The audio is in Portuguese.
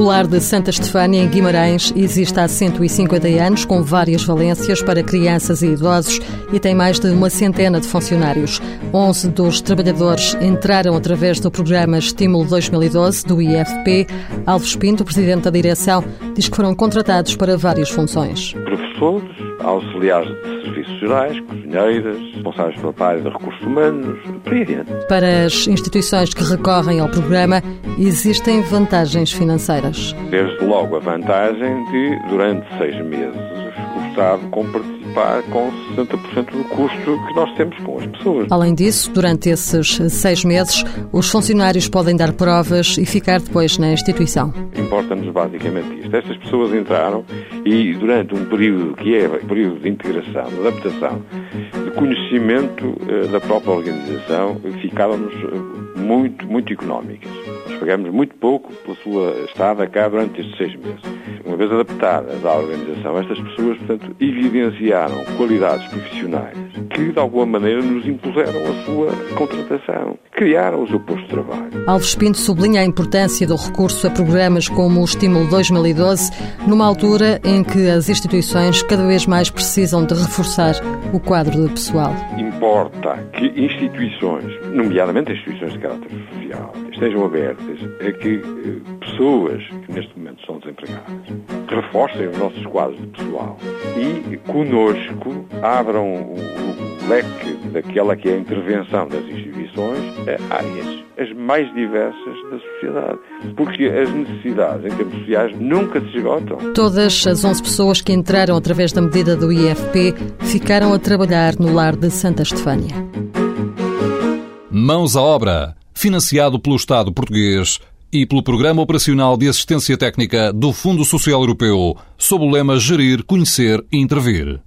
O lar de Santa Estefânia, em Guimarães, existe há 150 anos, com várias valências para crianças e idosos e tem mais de uma centena de funcionários. 11 dos trabalhadores entraram através do programa Estímulo 2012 do IFP. Alves Pinto, presidente da direção, diz que foram contratados para várias funções. Professores, auxiliares de serviços gerais, cozinheiras, responsáveis pela área de recursos humanos, por aí adiante. Para as instituições que recorrem ao programa, existem vantagens financeiras. Desde logo a vantagem de, durante seis meses, o Estado participar com 60% do custo que nós temos com as pessoas. Além disso, durante esses seis meses, os funcionários podem dar provas e ficar depois na instituição. Importa-nos basicamente isto. Estas pessoas entraram e durante um período que é o período de integração, de adaptação, de conhecimento eh, da própria organização, ficaram-nos eh, muito, muito económicas. Nós pagamos muito pouco pela sua estada cá durante estes seis meses. Vez adaptadas à organização, estas pessoas, portanto, evidenciaram qualidades profissionais que, de alguma maneira, nos impuseram a sua contratação, criaram o seu posto de trabalho. Alves Pinto sublinha a importância do recurso a programas como o Estímulo 2012, numa altura em que as instituições cada vez mais precisam de reforçar o quadro de pessoal. Importa que instituições, nomeadamente instituições de caráter social, estejam abertas a que eh, pessoas que neste momento são desempregadas reforcem os nossos quadros de pessoal e conosco abram o leque daquela que é a intervenção das instituições a áreas as mais diversas da sociedade. Porque as necessidades em termos sociais nunca se esgotam. Todas as 11 pessoas que entraram através da medida do IFP ficaram a trabalhar no lar de Santa Estefânia. Mãos à obra. Financiado pelo Estado português e pelo Programa Operacional de Assistência Técnica do Fundo Social Europeu, sob o lema Gerir, Conhecer e Intervir.